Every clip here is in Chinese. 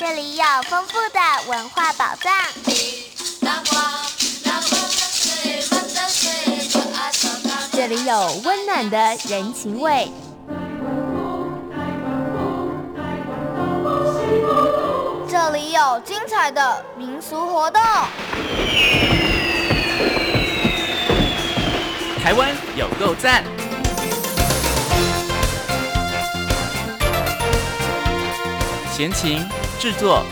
这里有丰富的文化宝藏，这里有温暖的人情味，这里有精彩的民俗活动。台湾有够赞！闲情制作。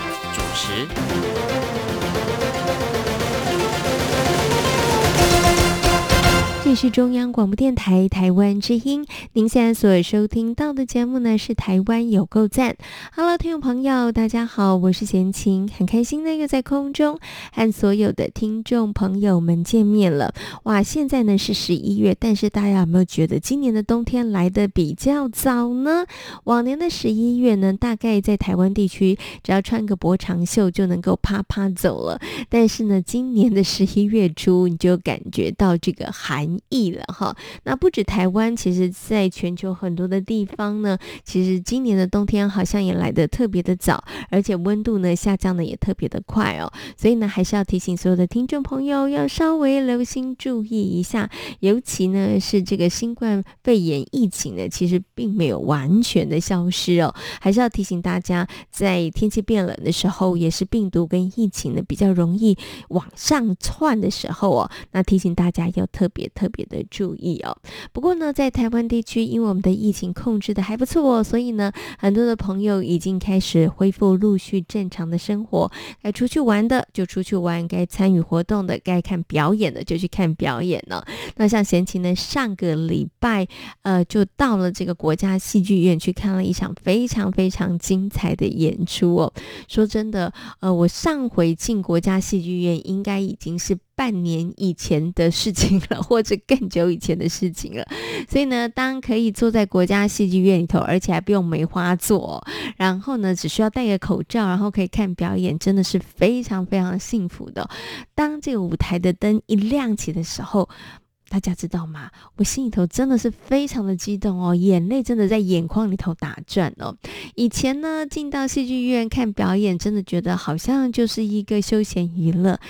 这是中央广播电台台湾之音，您现在所收听到的节目呢是《台湾有够赞》。Hello，听众朋友，大家好，我是闲情，很开心呢又在空中和所有的听众朋友们见面了。哇，现在呢是十一月，但是大家有没有觉得今年的冬天来得比较早呢？往年的十一月呢，大概在台湾地区只要穿个薄长袖就能够啪啪走了，但是呢，今年的十一月初你就感觉到这个寒。意了哈，那不止台湾，其实在全球很多的地方呢，其实今年的冬天好像也来得特别的早，而且温度呢下降的也特别的快哦，所以呢还是要提醒所有的听众朋友要稍微留心注意一下，尤其呢是这个新冠肺炎疫情呢，其实并没有完全的消失哦，还是要提醒大家，在天气变冷的时候，也是病毒跟疫情呢比较容易往上窜的时候哦，那提醒大家要特别特。特别的注意哦。不过呢，在台湾地区，因为我们的疫情控制的还不错哦，所以呢，很多的朋友已经开始恢复陆续正常的生活。该出去玩的就出去玩，该参与活动的，该看表演的就去看表演了。那像闲情呢，上个礼拜呃，就到了这个国家戏剧院去看了一场非常非常精彩的演出哦。说真的，呃，我上回进国家戏剧院应该已经是。半年以前的事情了，或者更久以前的事情了。所以呢，当可以坐在国家戏剧院里头，而且还不用梅花座，然后呢，只需要戴个口罩，然后可以看表演，真的是非常非常幸福的。当这个舞台的灯一亮起的时候，大家知道吗？我心里头真的是非常的激动哦，眼泪真的在眼眶里头打转哦。以前呢，进到戏剧院看表演，真的觉得好像就是一个休闲娱乐。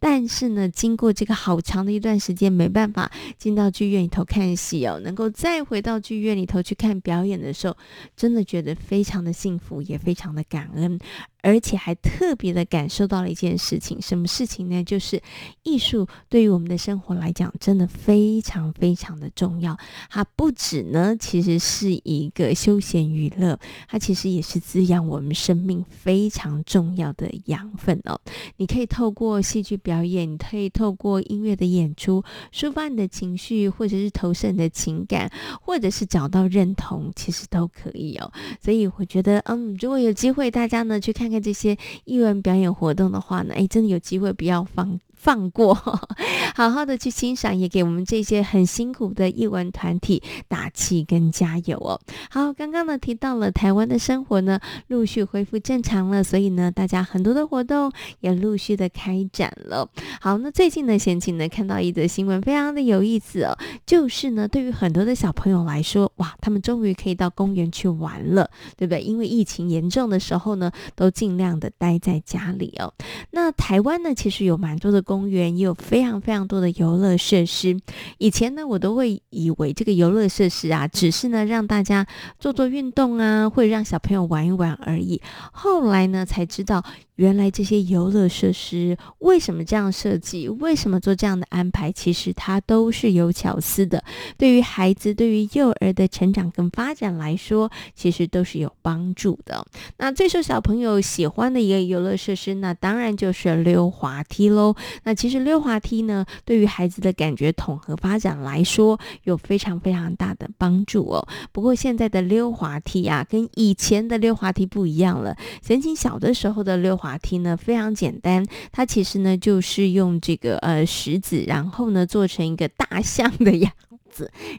但是呢，经过这个好长的一段时间，没办法进到剧院里头看戏哦，能够再回到剧院里头去看表演的时候，真的觉得非常的幸福，也非常的感恩。而且还特别的感受到了一件事情，什么事情呢？就是艺术对于我们的生活来讲，真的非常非常的重要。它不止呢，其实是一个休闲娱乐，它其实也是滋养我们生命非常重要的养分哦。你可以透过戏剧表演，你可以透过音乐的演出，抒发你的情绪，或者是投射你的情感，或者是找到认同，其实都可以哦。所以我觉得，嗯，如果有机会，大家呢去看。看这些艺文表演活动的话呢，哎，真的有机会不要放。放过，好好的去欣赏，也给我们这些很辛苦的艺文团体打气跟加油哦。好，刚刚呢提到了台湾的生活呢陆续恢复正常了，所以呢大家很多的活动也陆续的开展了。好，那最近呢闲情呢看到一则新闻，非常的有意思哦，就是呢对于很多的小朋友来说，哇，他们终于可以到公园去玩了，对不对？因为疫情严重的时候呢，都尽量的待在家里哦。那台湾呢其实有蛮多的。公园也有非常非常多的游乐设施。以前呢，我都会以为这个游乐设施啊，只是呢让大家做做运动啊，会让小朋友玩一玩而已。后来呢，才知道。原来这些游乐设施为什么这样设计？为什么做这样的安排？其实它都是有巧思的。对于孩子，对于幼儿的成长跟发展来说，其实都是有帮助的。那最受小朋友喜欢的一个游乐设施，那当然就是溜滑梯喽。那其实溜滑梯呢，对于孩子的感觉统合发展来说，有非常非常大的帮助哦。不过现在的溜滑梯啊，跟以前的溜滑梯不一样了。曾经小的时候的溜滑梯。呢非常简单，它其实呢就是用这个呃石子，然后呢做成一个大象的样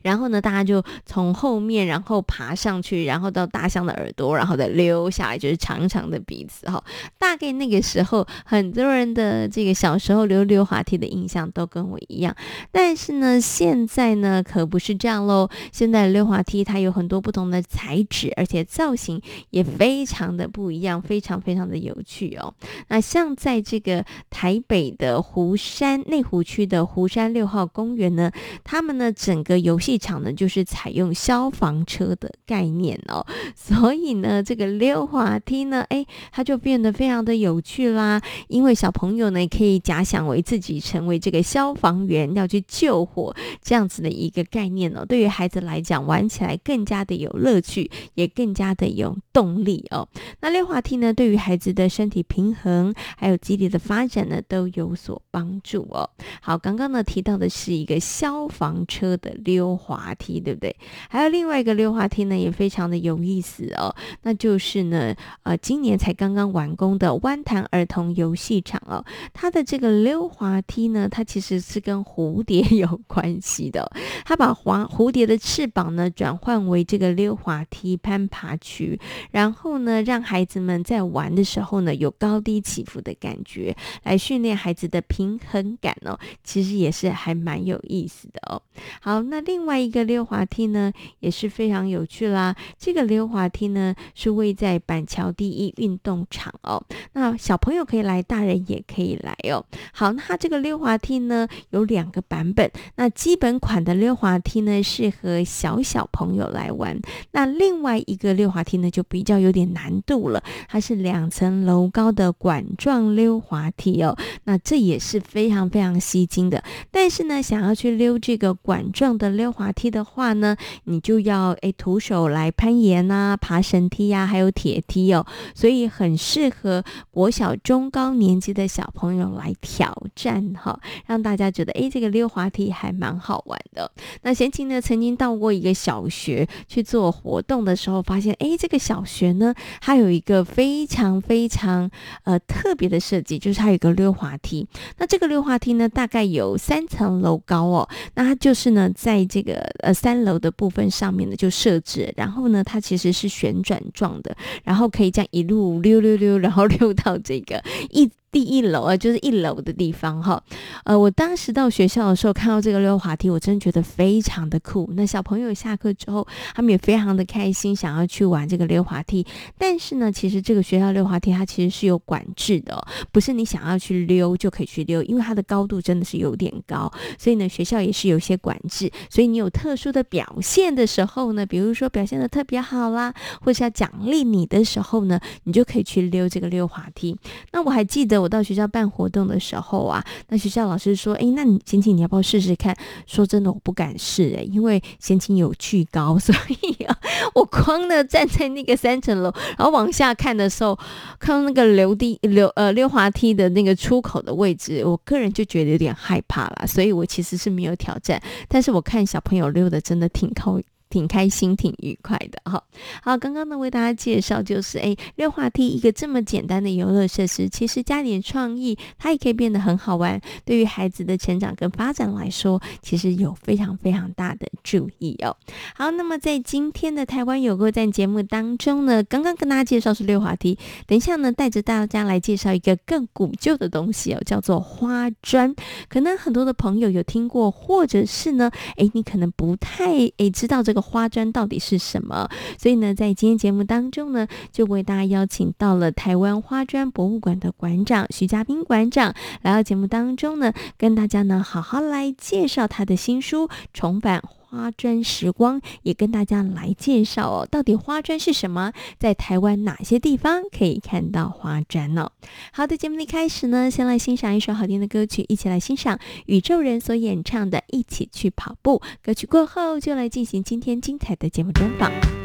然后呢，大家就从后面然后爬上去，然后到大象的耳朵，然后再溜下来，就是长长的鼻子哈。大概那个时候，很多人的这个小时候溜溜滑梯的印象都跟我一样，但是呢，现在呢可不是这样喽。现在溜滑梯它有很多不同的材质，而且造型也非常的不一样，非常非常的有趣哦。那像在这个台北的湖山内湖区的湖山六号公园呢，他们呢整个游戏场呢就是采用消防车的概念哦，所以呢这个溜滑梯呢，哎，它就变得非常的有趣啦。因为小朋友呢可以假想为自己成为这个消防员，要去救火这样子的一个概念哦。对于孩子来讲，玩起来更加的有乐趣，也更加的有动力哦。那溜滑梯呢，对于孩子的身体平衡还有肌力的发展呢，都有所帮助哦。好，刚刚呢提到的是一个消防车的溜滑梯，对不对？还有另外一个溜滑梯呢，也非常的有意思哦。那就是呢，呃，今年才刚刚完工的湾潭儿童游戏场哦。它的这个溜滑梯呢，它其实是跟蝴蝶有关系的。它把滑蝴蝶的翅膀呢转换为这个溜滑梯攀爬区，然后呢，让孩子们在玩的时候呢，有高低起伏的感觉，来训练孩子的平衡感哦。其实也是还蛮有意思的哦。好，那另外一个溜滑梯呢，也是非常有趣啦。这个溜滑梯呢，是位在板桥第一运动场哦。那小朋友可以来，大人也可以来哦。好，那它这个溜滑梯呢，有两个版本。那基本款的溜滑梯呢，适合小小朋友来玩。那另外一个溜滑梯呢，就比较有点难度了。它是两层楼高的管状溜滑梯哦。那这也是非常非常吸睛的。但是呢，想要去溜这个管状的溜滑梯的话呢，你就要诶徒手来攀岩啊，爬绳梯呀、还有铁梯哦。所以很适合国小中高年级的小朋友来挑战哈，让大家觉得诶这个溜滑梯还蛮好玩的。那贤琴呢，曾经到过一个小学去做活动的时候，发现诶这个小学呢，它有一个非常非常呃特别的设计，就是它有一个溜滑梯。那这个溜滑梯呢，大概有三层楼高哦。那它就是呢，在这个呃三楼的部分上面呢就设置，然后呢，它其实是旋转状的，然后可以这样一路溜溜溜，然后溜到这个一。第一楼啊，就是一楼的地方哈。呃，我当时到学校的时候看到这个溜滑梯，我真的觉得非常的酷。那小朋友下课之后，他们也非常的开心，想要去玩这个溜滑梯。但是呢，其实这个学校溜滑梯它其实是有管制的，不是你想要去溜就可以去溜，因为它的高度真的是有点高，所以呢，学校也是有些管制。所以你有特殊的表现的时候呢，比如说表现的特别好啦，或是要奖励你的时候呢，你就可以去溜这个溜滑梯。那我还记得。我到学校办活动的时候啊，那学校老师说：“哎，那你贤琴你要不要试试看？”说真的，我不敢试哎，因为贤琴有巨高，所以啊，我光呢站在那个三层楼，然后往下看的时候，看到那个溜梯溜呃溜滑梯的那个出口的位置，我个人就觉得有点害怕了，所以我其实是没有挑战。但是我看小朋友溜的真的挺高。挺开心，挺愉快的哈。好，刚刚呢为大家介绍就是，哎，溜滑梯一个这么简单的游乐设施，其实加点创意，它也可以变得很好玩。对于孩子的成长跟发展来说，其实有非常非常大的注意哦。好，那么在今天的台湾有够赞节目当中呢，刚刚跟大家介绍是溜滑梯，等一下呢带着大家来介绍一个更古旧的东西哦，叫做花砖。可能很多的朋友有听过，或者是呢，哎，你可能不太哎知道这个。花砖到底是什么？所以呢，在今天节目当中呢，就为大家邀请到了台湾花砖博物馆的馆长徐家宾馆长来到节目当中呢，跟大家呢好好来介绍他的新书《重返花砖时光》，也跟大家来介绍哦，到底花砖是什么？在台湾哪些地方可以看到花砖呢？好的，节目一开始呢，先来欣赏一首好听的歌曲，一起来欣赏宇宙人所演唱的《一起去跑步》。歌曲过后，就来进行今天精彩的节目专访。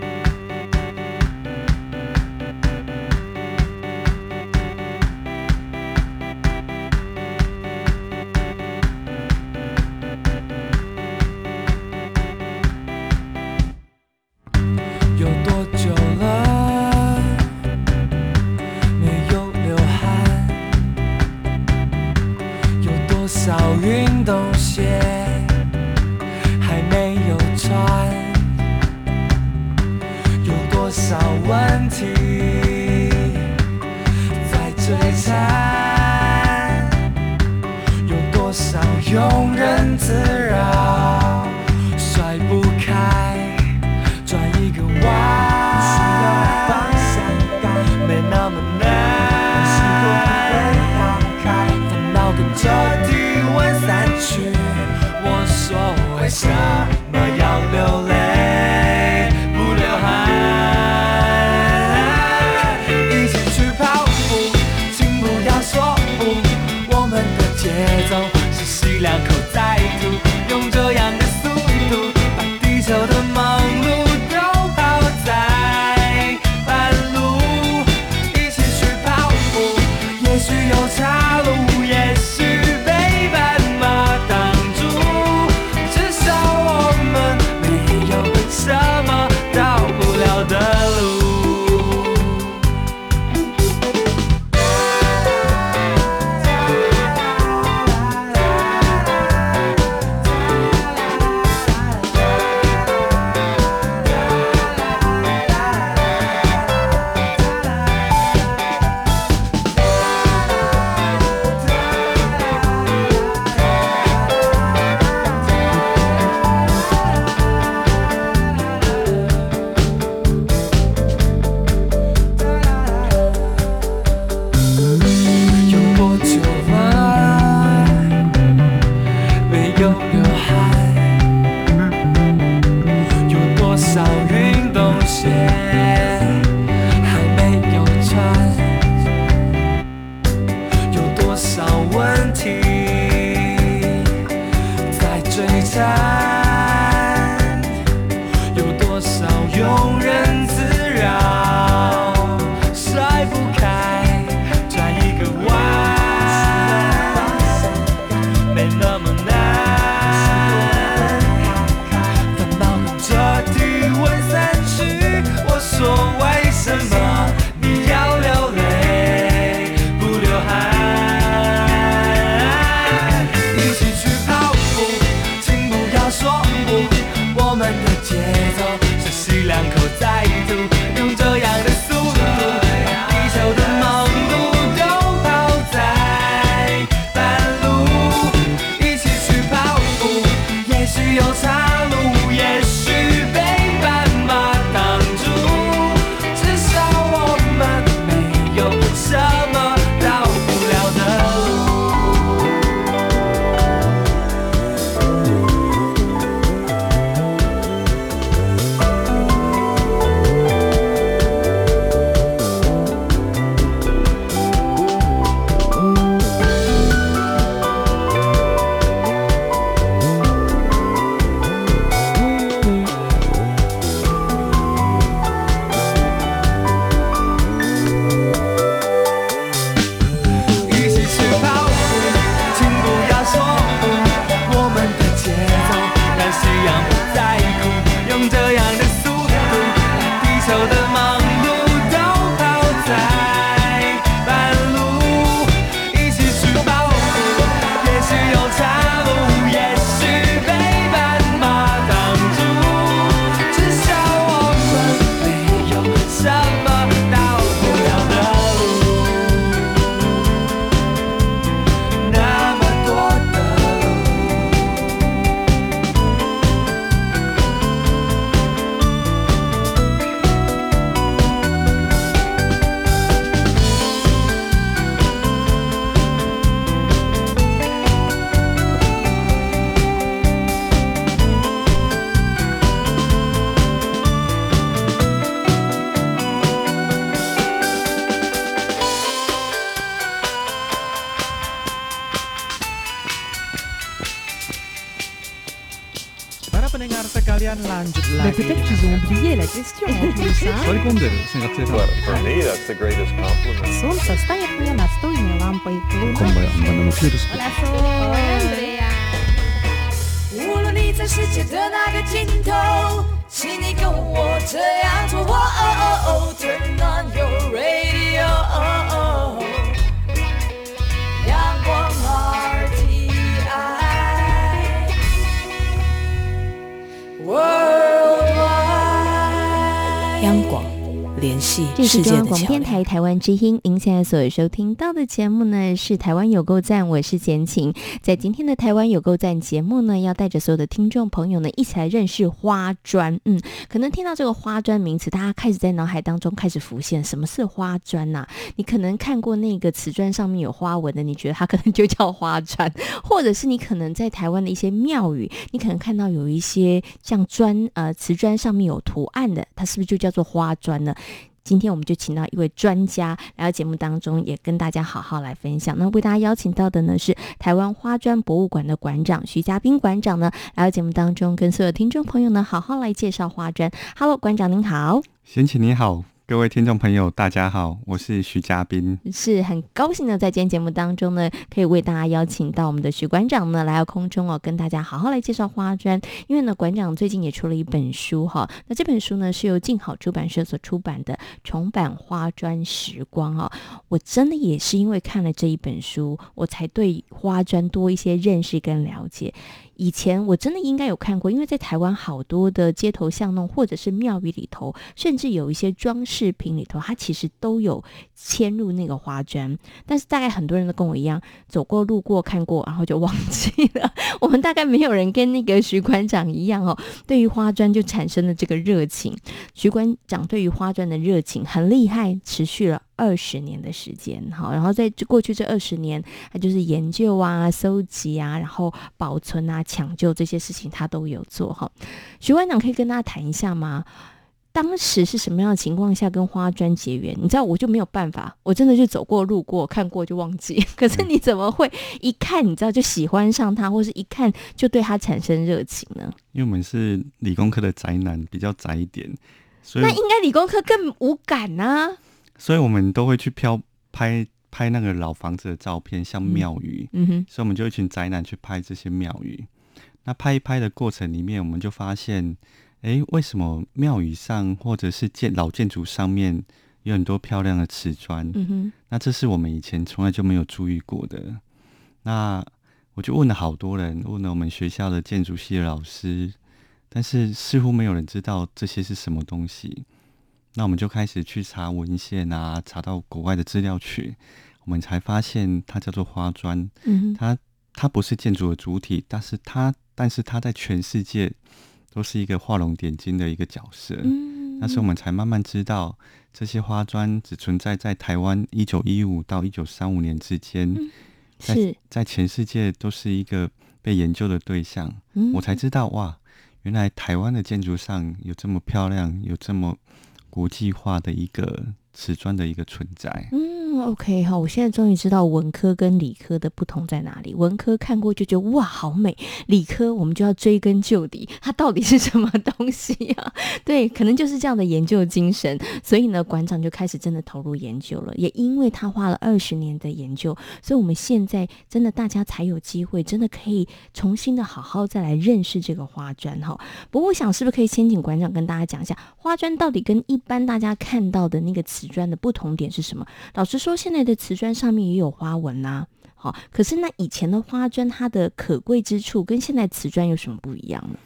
多少运动鞋还没有穿？有多少问题在摧残有多少庸人自扰？为什么要流泪？pendengar sekalian lanjut lagi. Mais peut-être qu'ils ont oublié la question. For me, that's the greatest compliment. Солнце мне лампой. On your radio。央广系这是世界的中央广播电。台台湾之音，您现在所收听到的节目呢是《台湾有够赞》，我是简晴。在今天的《台湾有够赞》节目呢，要带着所有的听众朋友呢一起来认识花砖。嗯，可能听到这个花砖名词，大家开始在脑海当中开始浮现，什么是花砖呐、啊？你可能看过那个瓷砖上面有花纹的，你觉得它可能就叫花砖，或者是你可能在台湾的一些庙宇，你可能看到有一些像砖呃瓷砖上面有图案的，它是不是就叫做花砖呢？今天我们就请到一位专家来到节目当中，也跟大家好好来分享。那为大家邀请到的呢是台湾花砖博物馆的馆长徐嘉斌馆长呢，来到节目当中，跟所有听众朋友呢好好来介绍花砖。Hello，馆长您好。贤琴你好。各位听众朋友，大家好，我是徐嘉宾，是很高兴的，在今天节目当中呢，可以为大家邀请到我们的徐馆长呢来到空中哦，跟大家好好来介绍花砖。因为呢，馆长最近也出了一本书哈，那这本书呢是由静好出版社所出版的《重版花砖时光》哦。我真的也是因为看了这一本书，我才对花砖多一些认识跟了解。以前我真的应该有看过，因为在台湾好多的街头巷弄或者是庙宇里头，甚至有一些装饰品里头，它其实都有嵌入那个花砖。但是大概很多人都跟我一样，走过路过看过，然后就忘记了。我们大概没有人跟那个徐馆长一样哦，对于花砖就产生了这个热情。徐馆长对于花砖的热情很厉害，持续了。二十年的时间，好，然后在过去这二十年，他就是研究啊、搜集啊，然后保存啊、抢救这些事情，他都有做哈。徐馆长可以跟大家谈一下吗？当时是什么样的情况下跟花砖结缘？你知道，我就没有办法，我真的就走过路过看过就忘记。可是你怎么会一看，你知道就喜欢上他，或是一看就对他产生热情呢？因为我们是理工科的宅男，比较宅一点，所以那应该理工科更无感啊。所以我们都会去漂拍拍那个老房子的照片，像庙宇，嗯哼，所以我们就一群宅男去拍这些庙宇。那拍一拍的过程里面，我们就发现，哎，为什么庙宇上或者是建老建筑上面有很多漂亮的瓷砖？嗯哼，那这是我们以前从来就没有注意过的。那我就问了好多人，问了我们学校的建筑系的老师，但是似乎没有人知道这些是什么东西。那我们就开始去查文献啊，查到国外的资料去，我们才发现它叫做花砖。嗯，它它不是建筑的主体，但是它但是它在全世界都是一个画龙点睛的一个角色。嗯，那时候我们才慢慢知道，这些花砖只存在在台湾一九一五到一九三五年之间，嗯，在在全世界都是一个被研究的对象。嗯，我才知道哇，原来台湾的建筑上有这么漂亮，有这么。国际化的一个瓷砖的一个存在。嗯，OK 哈，我现在终于知道文科跟理科的不同在哪里。文科看过就觉得哇好美，理科我们就要追根究底，它到底是什么东西呀、对，可能就是这样的研究精神。所以呢，馆长就开始真的投入研究了。也因为他花了二十年的研究，所以我们现在真的大家才有机会，真的可以重新的好好再来认识这个花砖哈。不过我想是不是可以先请馆长跟大家讲一下，花砖到底跟一般大家看到的那个瓷砖的不同点是什么？老实说，现在的瓷砖上面也有花纹呐、啊，好，可是那以前的花砖它的可贵之处跟现在瓷砖有什么不一样呢？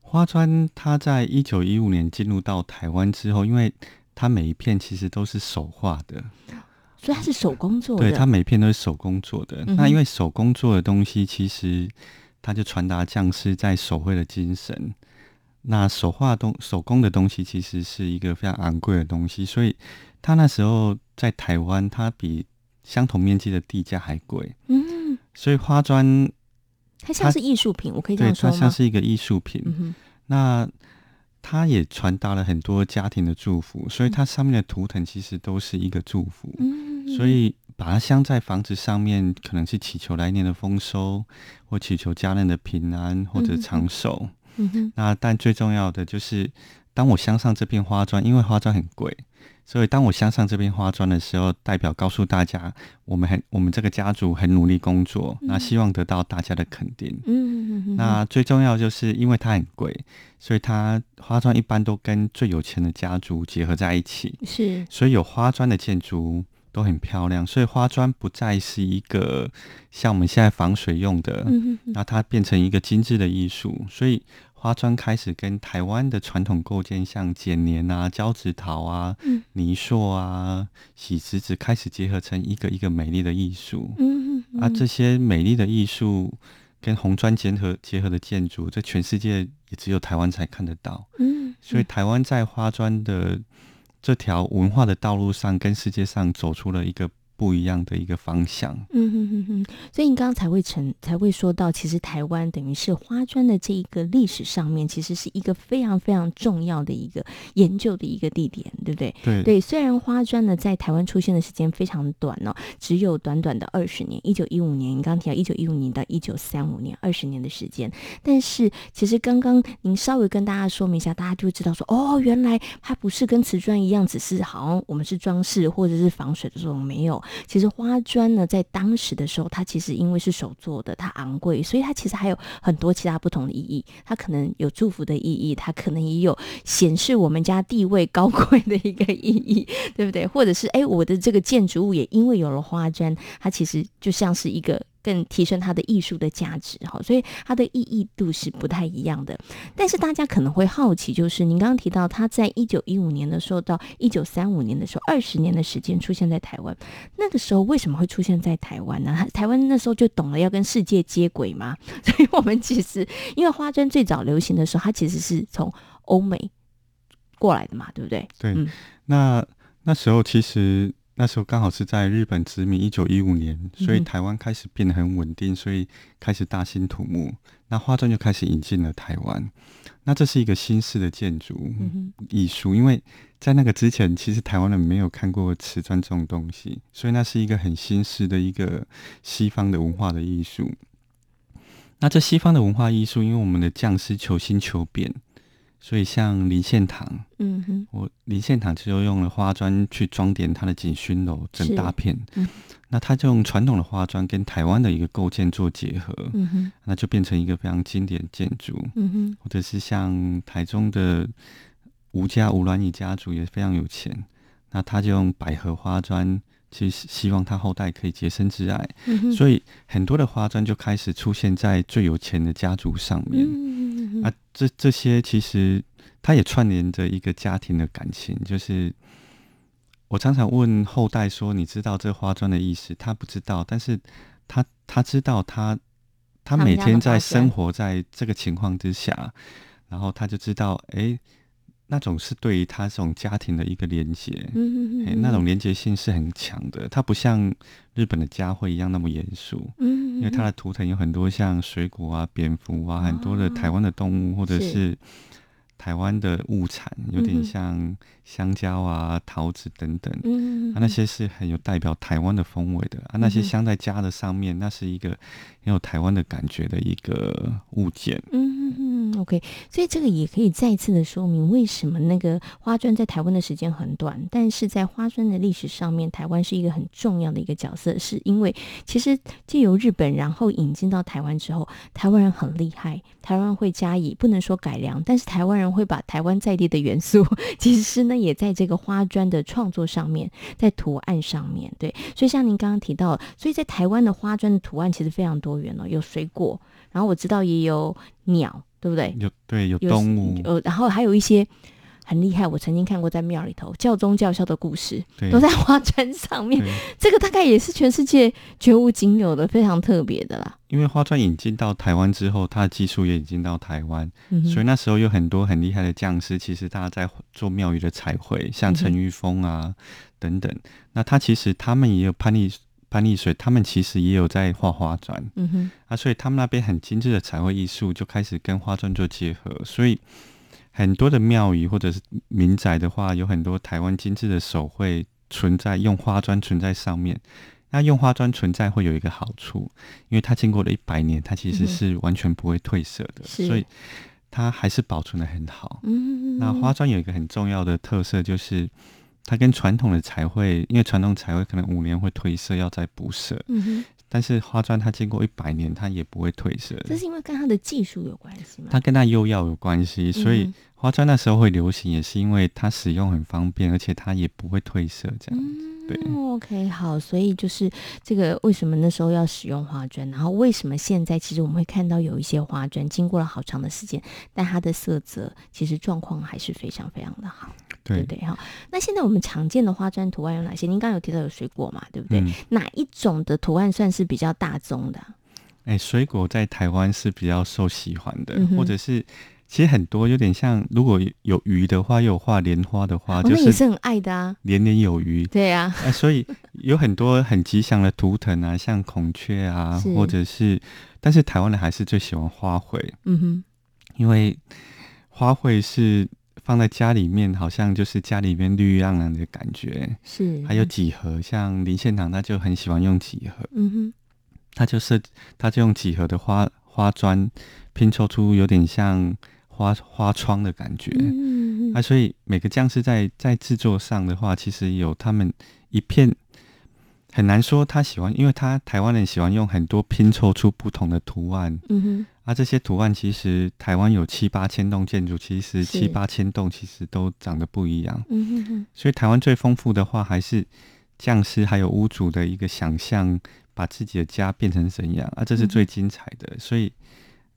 花砖它在一九一五年进入到台湾之后，因为它每一片其实都是手画的，所以它是手工做的。对，它每片都是手工做的。嗯、那因为手工做的东西，其实它就传达匠师在手绘的精神。那手画东手工的东西其实是一个非常昂贵的东西，所以他那时候在台湾，它比相同面积的地价还贵。嗯，所以花砖它像是艺术品，我可以这样说吗？对，它像是一个艺术品。嗯、那它也传达了很多家庭的祝福，所以它上面的图腾其实都是一个祝福。嗯，所以把它镶在房子上面，可能是祈求来年的丰收，或祈求家人的平安或者长寿。嗯嗯哼，那但最重要的就是，当我镶上这片花砖，因为花砖很贵，所以当我镶上这边花砖的时候，代表告诉大家，我们很我们这个家族很努力工作，嗯、那希望得到大家的肯定。嗯那最重要就是因为它很贵，所以它花砖一般都跟最有钱的家族结合在一起。是，所以有花砖的建筑都很漂亮，所以花砖不再是一个像我们现在防水用的，嗯哼哼，那它变成一个精致的艺术，所以。花砖开始跟台湾的传统构件，像剪黏啊、交趾陶啊、嗯、泥塑啊、洗石子，开始结合成一个一个美丽的艺术。嗯嗯。啊，这些美丽的艺术跟红砖结合结合的建筑，在全世界也只有台湾才看得到。嗯，嗯。所以台湾在花砖的这条文化的道路上，跟世界上走出了一个。不一样的一个方向，嗯哼哼哼，所以你刚刚才会成才会说到，其实台湾等于是花砖的这一个历史上面，其实是一个非常非常重要的一个研究的一个地点，对不对？对对，虽然花砖呢在台湾出现的时间非常短哦，只有短短的二十年，一九一五年，你刚刚提到一九一五年到一九三五年，二十年的时间，但是其实刚刚您稍微跟大家说明一下，大家就会知道说，哦，原来它不是跟瓷砖一样，只是好像我们是装饰或者是防水的这种，没有。其实花砖呢，在当时的时候，它其实因为是手做的，它昂贵，所以它其实还有很多其他不同的意义。它可能有祝福的意义，它可能也有显示我们家地位高贵的一个意义，对不对？或者是哎，我的这个建筑物也因为有了花砖，它其实就像是一个。更提升它的艺术的价值哈，所以它的意义度是不太一样的。但是大家可能会好奇，就是您刚刚提到，他在一九一五年的时候到一九三五年的时候，二十年的时间出现在台湾。那个时候为什么会出现在台湾呢？台湾那时候就懂了要跟世界接轨吗？所以我们其实因为花砖最早流行的时候，它其实是从欧美过来的嘛，对不对？对，嗯、那那时候其实。那时候刚好是在日本殖民一九一五年，所以台湾开始变得很稳定，所以开始大兴土木，那花砖就开始引进了台湾。那这是一个新式的建筑艺术，因为在那个之前，其实台湾人没有看过瓷砖这种东西，所以那是一个很新式的一个西方的文化的艺术。那这西方的文化艺术，因为我们的匠师求新求变。所以像林献堂，嗯哼，我林献堂就用了花砖去装点他的景薰楼，整大片。嗯，那他就用传统的花砖跟台湾的一个构建做结合，嗯哼，那就变成一个非常经典建筑。嗯哼，或者是像台中的吴家吴銮仪家族也非常有钱，那他就用百合花砖，其实希望他后代可以洁身自爱。嗯，所以很多的花砖就开始出现在最有钱的家族上面。嗯啊，这这些其实它也串联着一个家庭的感情。就是我常常问后代说：“你知道这花砖的意思？”他不知道，但是他他知道他，他他每天在生活在这个情况之下，然后他就知道，哎。那种是对于他这种家庭的一个连接，嗯嗯嗯，那种连接性是很强的。他不像日本的家会一样那么严肃，嗯，因为它的图腾有很多像水果啊、蝙蝠啊，很多的台湾的动物或者是。台湾的物产有点像香蕉啊、嗯、桃子等等，嗯、啊，那些是很有代表台湾的风味的啊。那些镶在家的上面，那是一个很有台湾的感觉的一个物件。嗯 OK，所以这个也可以再次的说明为什么那个花砖在台湾的时间很短，但是在花砖的历史上面，台湾是一个很重要的一个角色，是因为其实借由日本然后引进到台湾之后，台湾人很厉害，台湾人会加以不能说改良，但是台湾人。会把台湾在地的元素，其实呢也在这个花砖的创作上面，在图案上面，对，所以像您刚刚提到，所以在台湾的花砖的图案其实非常多元哦，有水果，然后我知道也有鸟，对不对？有对有动物，呃，然后还有一些。很厉害，我曾经看过在庙里头教宗教校的故事，都在花砖上面。这个大概也是全世界绝无仅有的，非常特别的啦。因为花砖引进到台湾之后，它的技术也引进到台湾，嗯、所以那时候有很多很厉害的匠师。其实大家在做庙宇的彩绘，像陈玉峰啊、嗯、等等。那他其实他们也有潘丽潘丽水，他们其实也有在画花砖。嗯哼，啊，所以他们那边很精致的彩绘艺术就开始跟花砖做结合，所以。很多的庙宇或者是民宅的话，有很多台湾精致的手绘存在，用花砖存在上面。那用花砖存在会有一个好处，因为它经过了一百年，它其实是完全不会褪色的，嗯、所以它还是保存的很好。嗯，那花砖有一个很重要的特色，就是它跟传统的彩绘，因为传统彩绘可能五年会褪色，要再补色。嗯但是花砖它经过一百年，它也不会褪色。这是因为跟它的技术有关系吗？它跟它釉药有关系，所以花砖那时候会流行，也是因为它使用很方便，而且它也不会褪色。这样。嗯对，OK，好，所以就是这个为什么那时候要使用花砖，然后为什么现在其实我们会看到有一些花砖经过了好长的时间，但它的色泽其实状况还是非常非常的好，对，对不对？哈，那现在我们常见的花砖图案有哪些？您刚刚有提到有水果嘛，对不对？嗯、哪一种的图案算是比较大宗的？哎，水果在台湾是比较受喜欢的，嗯、或者是。其实很多有点像，如果有鱼的话，又有画莲花的话，就是也是很爱的啊，年年有余。对呀，啊，所以有很多很吉祥的图腾啊，像孔雀啊，或者是，但是台湾人还是最喜欢花卉。嗯哼，因为花卉是放在家里面，好像就是家里面绿意盎然的感觉。是，还有几何，像林献堂他就很喜欢用几何。嗯哼，他就设，他就用几何的花花砖拼凑出有点像。花花窗的感觉，嗯、啊，所以每个匠师在在制作上的话，其实有他们一片很难说他喜欢，因为他台湾人喜欢用很多拼凑出不同的图案，嗯哼，啊，这些图案其实台湾有七八千栋建筑，其实七八千栋其实都长得不一样，嗯哼哼，所以台湾最丰富的话还是匠师还有屋主的一个想象，把自己的家变成怎样啊，这是最精彩的，嗯、所以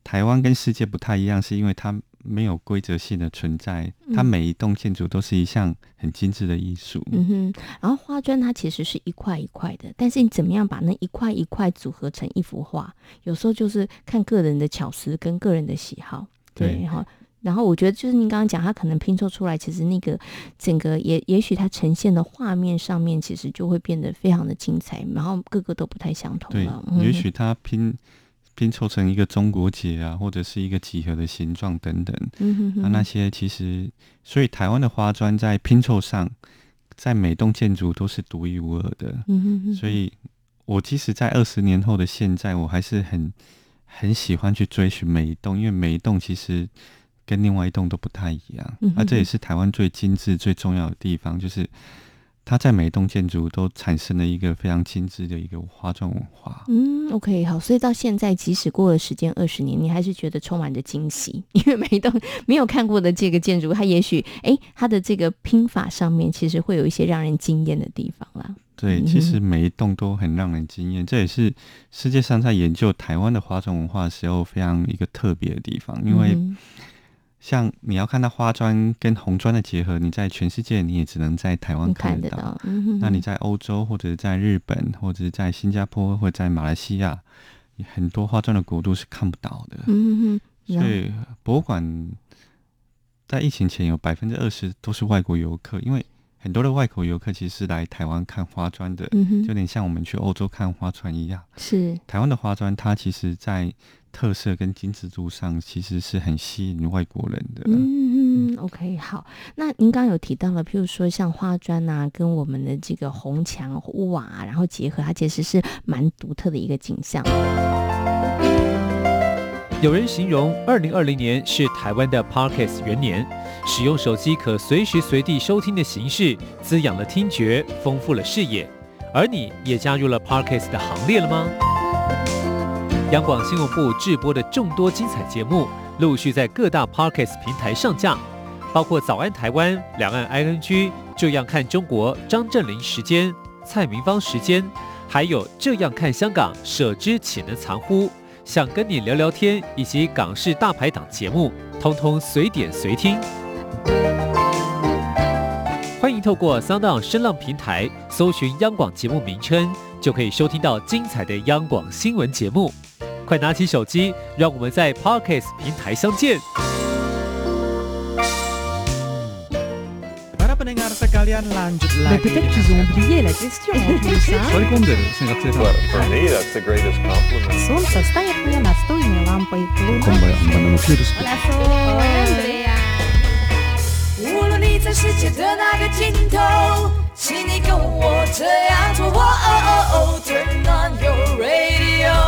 台湾跟世界不太一样，是因为它。没有规则性的存在，它每一栋建筑都是一项很精致的艺术。嗯哼，然后花砖它其实是一块一块的，但是你怎么样把那一块一块组合成一幅画，有时候就是看个人的巧思跟个人的喜好。对，哈。然后我觉得就是您刚刚讲，它可能拼凑出来，其实那个整个也也许它呈现的画面上面，其实就会变得非常的精彩，然后各个都不太相同了。对，也许它拼。拼凑成一个中国结啊，或者是一个几何的形状等等，嗯、哼哼那那些其实，所以台湾的花砖在拼凑上，在每栋建筑都是独一无二的。嗯、哼哼所以，我即使在二十年后的现在，我还是很很喜欢去追寻每一栋，因为每一栋其实跟另外一栋都不太一样。那、嗯哼啊、这也是台湾最精致、最重要的地方，就是。它在每一栋建筑都产生了一个非常精致的一个花砖文化。嗯，OK，好，所以到现在，即使过了时间二十年，你还是觉得充满着惊喜，因为每一栋没有看过的这个建筑，它也许，哎，它的这个拼法上面其实会有一些让人惊艳的地方啦。对，其实每一栋都很让人惊艳，嗯、这也是世界上在研究台湾的花砖文化的时候非常一个特别的地方，因为。嗯像你要看到花砖跟红砖的结合，你在全世界你也只能在台湾看得到。得到嗯、哼哼那你在欧洲或者在日本或者在新加坡或者在马来西亚，很多花砖的国度是看不到的。嗯、哼所以博物馆在疫情前有百分之二十都是外国游客，因为很多的外国游客其实是来台湾看花砖的，嗯、就有点像我们去欧洲看花砖一样。是台湾的花砖，它其实在。特色跟精致度上，其实是很吸引外国人的。嗯嗯，OK，好。那您刚刚有提到了，譬如说像花砖啊，跟我们的这个红墙瓦、啊，然后结合，它其实是蛮独特的一个景象。有人形容二零二零年是台湾的 Podcast 元年，使用手机可随时随地收听的形式，滋养了听觉，丰富了视野。而你也加入了 Podcast 的行列了吗？央广新闻部制播的众多精彩节目，陆续在各大 Podcast 平台上架，包括《早安台湾》、《两岸 ING》、《这样看中国》、张正霖时间、蔡明芳时间，还有《这样看香港》、舍之岂能藏乎？想跟你聊聊天，以及港式大排档节目，通通随点随听。欢迎透过 Sound 声浪平台搜寻央广节目名称，就可以收听到精彩的央广新闻节目。快拿起手机，让我们在 Podcast 平台相见。无论你在世界的哪个尽头，请你跟我这样做。Turn on your radio。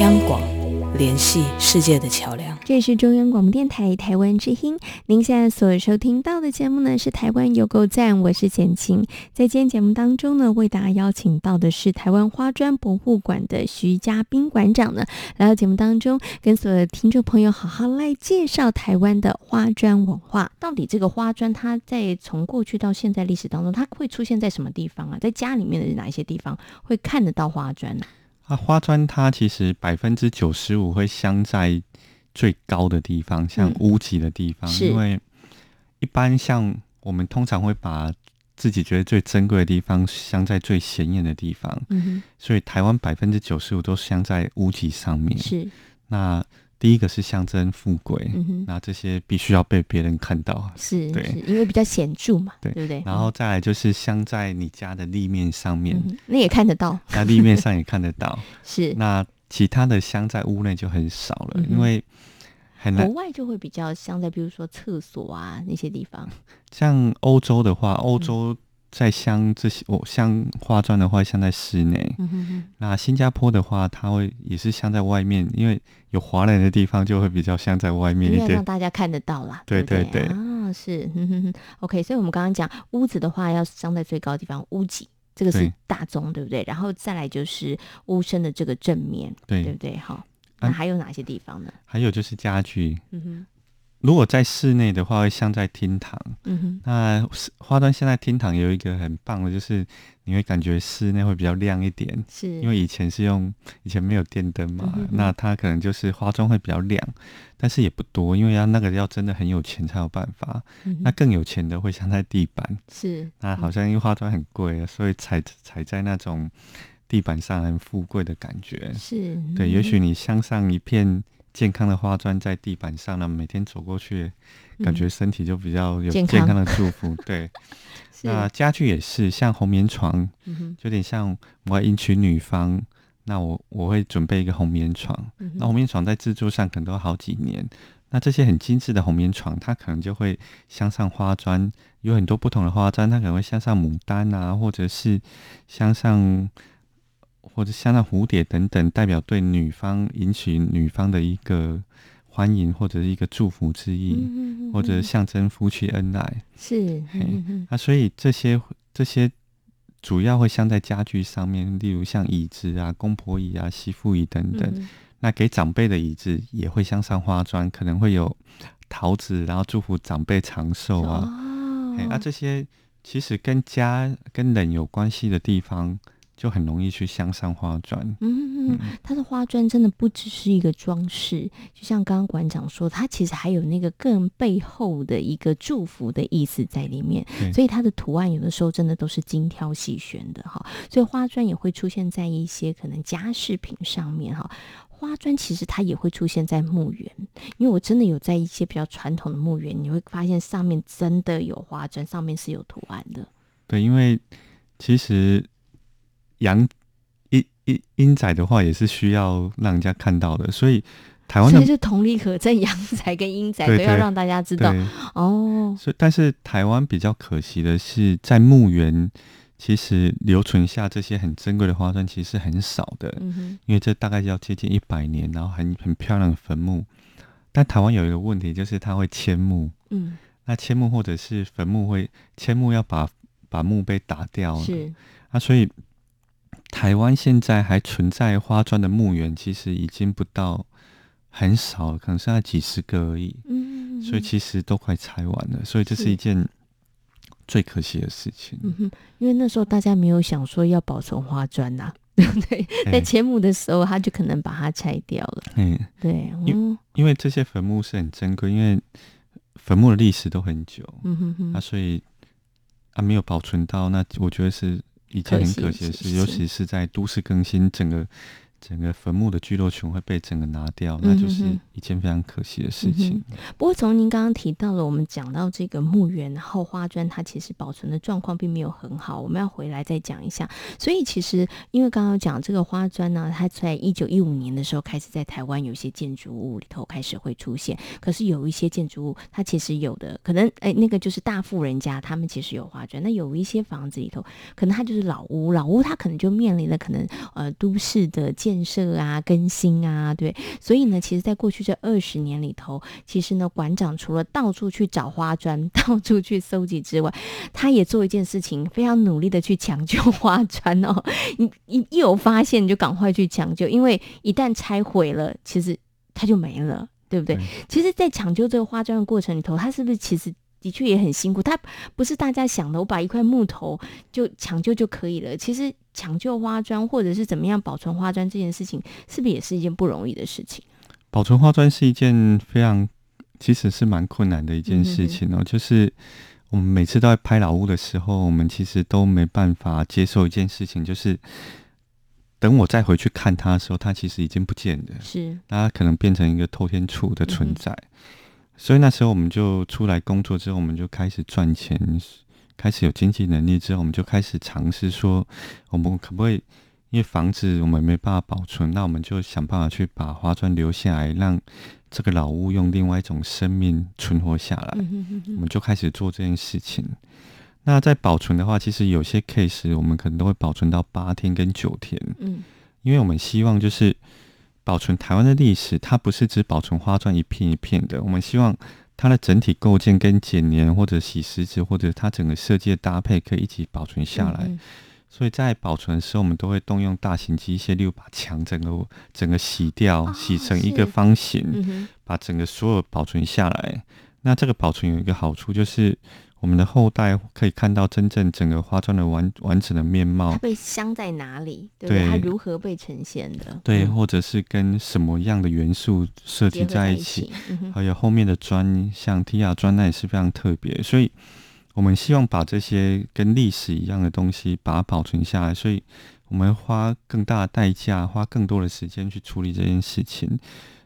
阳光，热爱联系世界的桥梁。这是中央广播电台台湾之音，您现在所收听到的节目呢是《台湾有够赞》，我是简晴。在今天节目当中呢，为大家邀请到的是台湾花砖博物馆的徐嘉宾馆长呢，来到节目当中，跟所有的听众朋友好好来介绍台湾的花砖文化。到底这个花砖，它在从过去到现在历史当中，它会出现在什么地方啊？在家里面的哪一些地方会看得到花砖呢？花砖它其实百分之九十五会镶在最高的地方，像屋脊的地方，嗯、因为一般像我们通常会把自己觉得最珍贵的地方镶在最显眼的地方，嗯，所以台湾百分之九十五都镶在屋脊上面。是，那。第一个是象征富贵，那这些必须要被别人看到，是，对，是因为比较显著嘛，对，对不对？然后再来就是镶在你家的立面上面，嗯、那也看得到，那立面上也看得到，是。那其他的镶在屋内就很少了，嗯、因为很难。国外就会比较镶在，比如说厕所啊那些地方。像欧洲的话，欧洲、嗯。在镶这些，哦，镶花砖的话，镶在室内。嗯哼哼。那新加坡的话，它会也是镶在外面，因为有华人的地方就会比较镶在外面一点，让大家看得到啦。对对对。啊，是。嗯哼哼。OK，所以我们刚刚讲屋子的话，要镶在最高的地方，屋脊，这个是大宗，对，对不对？然后再来就是屋身的这个正面，对，对不对？好，那还有哪些地方呢？啊，还有就是家具。嗯哼。如果在室内的话，会像在厅堂。嗯哼，那花砖现在厅堂有一个很棒的，就是你会感觉室内会比较亮一点。是，因为以前是用以前没有电灯嘛，嗯、那它可能就是花砖会比较亮，但是也不多，因为要那个要真的很有钱才有办法。嗯、那更有钱的会镶在地板。是，那好像因为花砖很贵，所以踩踩在那种地板上很富贵的感觉。是，对，也许你镶上一片。健康的花砖在地板上呢，每天走过去，感觉身体就比较有健康的祝福。对，那家具也是，像红棉床，有点像我要迎娶女方，那我我会准备一个红棉床。嗯、那红棉床在制作上可能都要好几年。那这些很精致的红棉床，它可能就会镶上花砖，有很多不同的花砖，它可能会镶上牡丹啊，或者是镶上。或者像那蝴蝶等等，代表对女方引起女方的一个欢迎或者一个祝福之意，或者象征夫妻恩爱。是，那、嗯哼啊、所以这些这些主要会镶在家具上面，例如像椅子啊、公婆椅啊、媳妇椅等等。嗯、那给长辈的椅子也会镶上花砖，可能会有桃子，然后祝福长辈长寿啊。那、哦啊、这些其实跟家跟人有关系的地方。就很容易去镶上花砖。嗯嗯，它的花砖真的不只是一个装饰，就像刚刚馆长说，它其实还有那个更背后的一个祝福的意思在里面。所以它的图案有的时候真的都是精挑细选的哈。所以花砖也会出现在一些可能家饰品上面哈。花砖其实它也会出现在墓园，因为我真的有在一些比较传统的墓园，你会发现上面真的有花砖，上面是有图案的。对，因为其实。阳阴阴阴宅的话，也是需要让人家看到的，所以台湾的，所以就同理可证，阳宅跟阴宅都要让大家知道哦。所以，但是台湾比较可惜的是，在墓园其实留存下这些很珍贵的花砖，其实是很少的。嗯哼，因为这大概要接近一百年，然后很很漂亮的坟墓。但台湾有一个问题，就是它会迁墓。嗯，那迁墓或者是坟墓会迁墓，要把把墓碑打掉。是，啊所以。台湾现在还存在花砖的墓园，其实已经不到很少，可能剩下几十个而已。嗯，所以其实都快拆完了，所以这是一件最可惜的事情。嗯哼，因为那时候大家没有想说要保存花砖呐、啊，对不对？在前墓的时候，他就可能把它拆掉了。嗯，对，因因为这些坟墓是很珍贵，因为坟墓的历史都很久。嗯哼哼，啊，所以啊没有保存到，那我觉得是。一件很可惜的事，尤其是在都市更新，整个整个坟墓的聚落群会被整个拿掉，那就是一件非常可惜的事情。嗯、不过，从您刚刚提到了，我们讲到这个墓园，然后花砖它其实保存的状况并没有很好，我们要回来再讲一下。所以，其实因为刚刚讲这个花砖呢，它在一九一五年的时候开始在台湾有些建筑物里头开始会出现，可是有一些建筑物它其实有的可能，哎，那个就是大富人家，他们其实有花砖，那有一些房子里头可能它就是老屋，老屋它可能就面临了可能呃都市的建建设啊、更新啊，对。所以呢，其实，在过去这二十年里头，其实呢，馆长除了到处去找花砖、到处去搜集之外，他也做一件事情，非常努力的去抢救花砖哦。一一一有发现，你就赶快去抢救，因为一旦拆毁了，其实它就没了，对不对？对。其实，在抢救这个花砖的过程里头，它是不是其实？的确也很辛苦，他不是大家想的，我把一块木头就抢救就可以了。其实抢救花砖或者是怎么样保存花砖这件事情，是不是也是一件不容易的事情？保存花砖是一件非常，其实是蛮困难的一件事情哦。嗯、就是我们每次都在拍老屋的时候，我们其实都没办法接受一件事情，就是等我再回去看它的时候，它其实已经不见了，是它可能变成一个透天处的存在。嗯所以那时候我们就出来工作之后，我们就开始赚钱，开始有经济能力之后，我们就开始尝试说，我们可不可以？因为房子我们没办法保存，那我们就想办法去把花砖留下来，让这个老屋用另外一种生命存活下来。我们就开始做这件事情。那在保存的话，其实有些 case 我们可能都会保存到八天跟九天。嗯，因为我们希望就是。保存台湾的历史，它不是只保存花砖一片一片的。我们希望它的整体构建跟剪黏或者洗石子，或者它整个设计的搭配可以一起保存下来。所以在保存的时候，我们都会动用大型机械，例如把墙整个整个洗掉，洗成一个方形，嗯，把整个所有保存下来。那这个保存有一个好处就是。我们的后代可以看到真正整个花砖的完完整的面貌，它被镶在哪里？对，对，它如何被呈现的？对，或者是跟什么样的元素设计在一起？一起还有后面的砖，像提亚砖，那也是非常特别。所以，我们希望把这些跟历史一样的东西把它保存下来。所以，我们花更大的代价，花更多的时间去处理这件事情。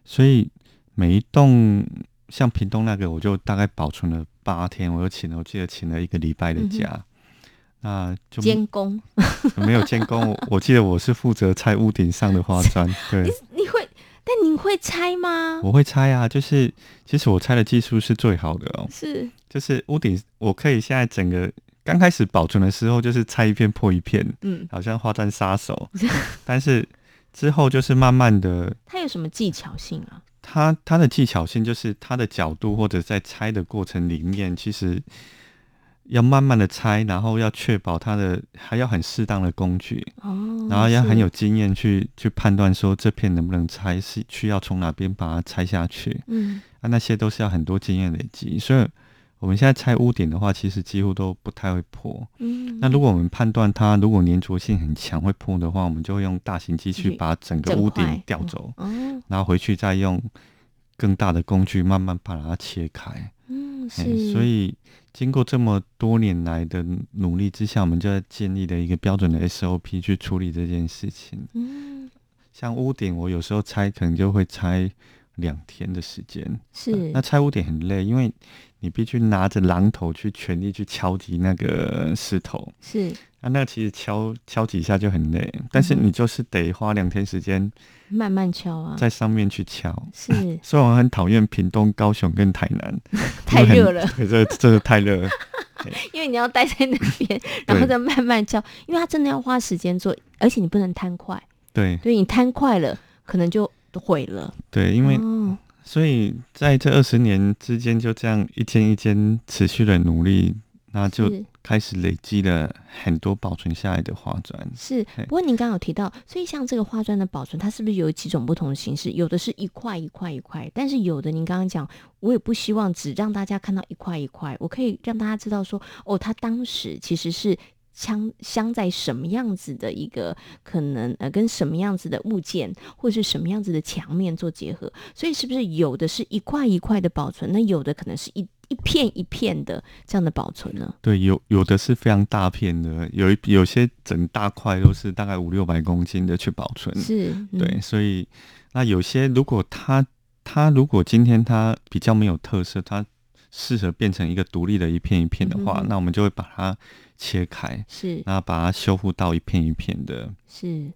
所以，每一栋像屏东那个，我就大概保存了。八天，我又请了，我记得请了一个礼拜的假，嗯、那就监工 没有监工。我记得我是负责拆屋顶上的花 砖。对，你你会，但你会拆吗？我会拆啊，就是其实我拆的技术是最好的哦。是，就是屋顶，我可以现在整个刚开始保存的时候，就是拆一片破一片，嗯，好像花砖杀手。但是之后就是慢慢的，它有什么技巧性啊？它它的技巧性就是他的角度，或者在拆的过程里面，其实要慢慢的拆，然后要确保他的还要很适当的工具，哦，然后要很有经验去去判断说这片能不能拆，是需要从哪边把它拆下去，嗯，啊，那些都是要很多经验累积，所以。我们现在拆屋顶的话，其实几乎都不太会破。嗯，那如果我们判断它如果粘着性很强会破的话，我们就会用大型机去把整个屋顶吊走，嗯，然后回去再用更大的工具慢慢把它切开。嗯，是。欸，所以经过这么多年来的努力之下，我们就在建立了一个标准的 SOP 去处理这件事情。嗯，像屋顶，我有时候拆可能就会拆两天的时间。是。呃，那拆屋点很累，因为你必须拿着榔头去全力去敲击那个石头，是。啊，那个其实敲敲几下就很累，但是你就是得花两天时间慢慢敲啊，在上面去敲。是，所以我很讨厌屏东、高雄跟台南，太热了，这这个太热了，因为你要待在那边，然后再慢慢敲，因为它真的要花时间做，而且你不能贪快，对，所以你贪快了，可能就毁了。对，因为。哦所以在这二十年之间，就这样一间一间持续的努力，那就开始累积了很多保存下来的花砖。是，不过您刚刚有提到，所以像这个花砖的保存，它是不是有几种不同的形式？有的是一块一块一块，但是有的您刚刚讲，我也不希望只让大家看到一块一块，我可以让大家知道说，哦，它当时其实是。镶镶在什么样子的一个可能呃，跟什么样子的物件或是什么样子的墙面做结合，所以是不是有的是一块一块的保存，那有的可能是一一片一片的这样的保存呢？对，有有的是非常大片的，有一有些整大块都是大概五六百公斤的去保存。是，嗯、对，所以那有些如果它它如果今天它比较没有特色，它适合变成一个独立的一片一片的话，嗯、那我们就会把它。切开是，然后把它修复到一片一片的，是，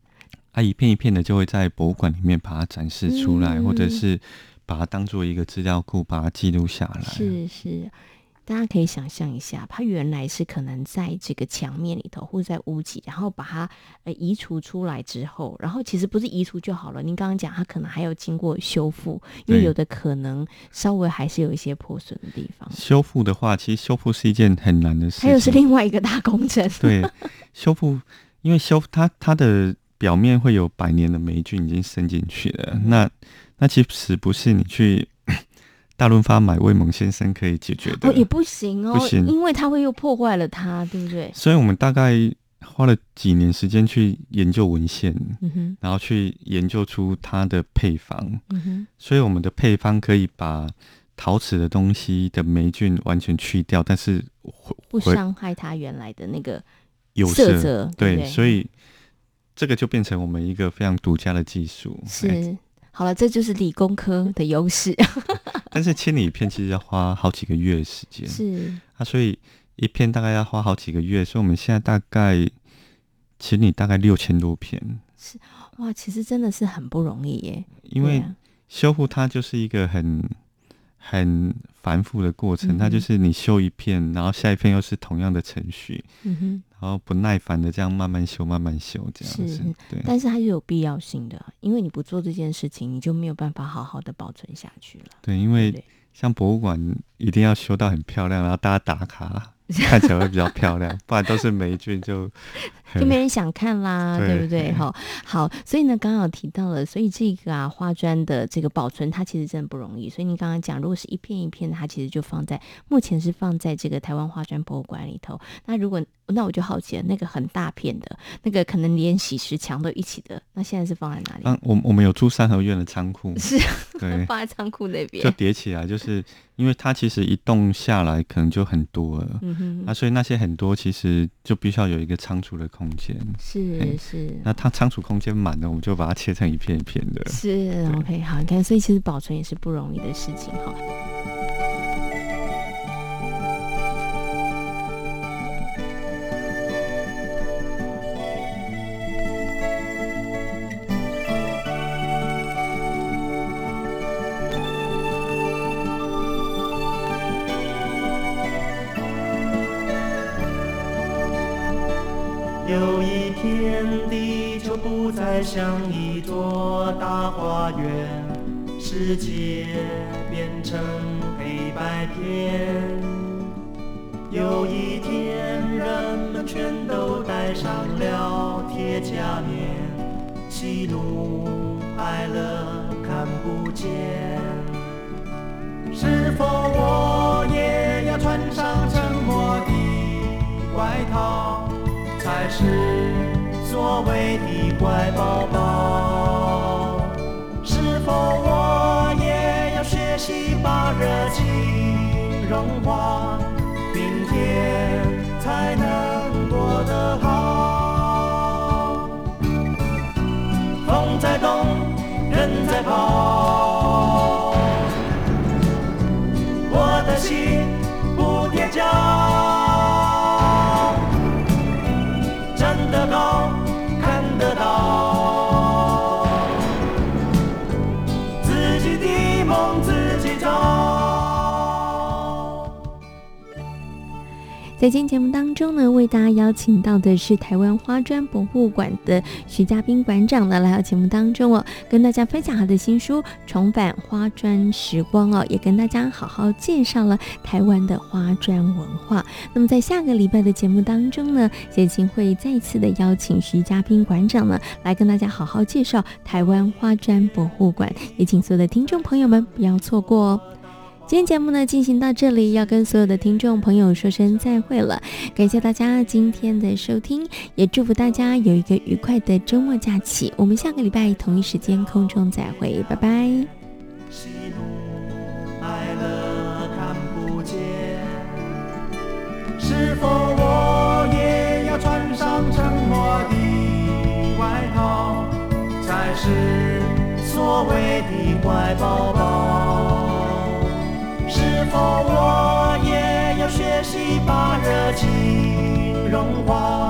啊，一片一片的就会在博物馆里面把它展示出来，嗯、或者是把它当做一个资料库把它记录下来。是是，大家可以想象一下，它原来是可能在这个墙面里头，或者在屋脊，然后把它呃移除出来之后，然后其实不是移除就好了。您刚刚讲，它可能还有经过修复，因为有的可能稍微还是有一些破损的地方。修复的话，其实修复是一件很难的事情，还有是另外一个大工程。对，修复，因为修它它的表面会有百年的霉菌已经渗进去了，嗯、那那其实不是你去。大润发买威猛先生可以解决的。哦，也不行哦，不行，因为它会又破坏了它，对不对？所以我们大概花了几年时间去研究文献，然后去研究出它的配方，所以我们的配方可以把陶瓷的东西的霉菌完全去掉，但是不伤害它原来的那个色泽，对，对，所以这个就变成我们一个非常独家的技术，是。好了，这就是理工科的优势。但是清理一片其实要花好几个月时间，是啊，所以一片大概要花好几个月，所以我们现在大概清理大概六千多片。是哇，其实真的是很不容易耶。因为修复它就是一个很很繁复的过程，嗯，它就是你修一片，然后下一片又是同样的程序。嗯哼。然后不耐烦的这样慢慢修，慢慢修这样子，对。但是它是有必要性的，因为你不做这件事情，你就没有办法好好的保存下去了。对，因为像博物馆一定要修到很漂亮，然后大家打卡。看起来会比较漂亮，不然都是霉菌就 就没人想看啦，对，不对？哈，好，所以呢，刚刚有提到了，所以这个啊花砖的这个保存，它其实真的不容易。所以你刚刚讲，如果是一片一片的，它其实就放在目前是放在这个台湾花砖博物馆里头。那如果那我就好奇了，那个很大片的，那个可能连洗石墙都一起的，那现在是放在哪里？嗯，我 我们有住三合院的仓库，是，对，放在仓库那边，就叠起来，就是因为它其实一栋下来可能就很多了，嗯哼，那所以那些很多其实就必须要有一个仓储的空间，是是。那它仓储空间满了，我们就把它切成一片一片的，是 OK，好，你看，所以其实保存也是不容易的事情，哈。像一座大花园，世界变成黑白片。有一天，人们全都戴上了铁甲面，喜怒哀乐看不见。是否我也要穿上沉默的外套？才是所谓的乖宝宝。是否我也要学习把热情融化，在今天节目当中呢，为大家邀请到的是台湾花砖博物馆的徐家宾馆长呢，来到节目当中哦，跟大家分享他的新书《重返花砖时光》哦，也跟大家好好介绍了台湾的花砖文化。那么在下个礼拜的节目当中呢，贤琴会再次的邀请徐家宾馆长呢，来跟大家好好介绍台湾花砖博物馆，也请所有的听众朋友们不要错过哦。今天节目呢进行到这里，要跟所有的听众朋友说声再会了。感谢大家今天的收听，也祝福大家有一个愉快的周末假期。我们下个礼拜同一时间空中再会，拜拜。喜怒哀乐看不见，是否我也要穿上沉默的外套，才是所谓的怀抱把热情融化，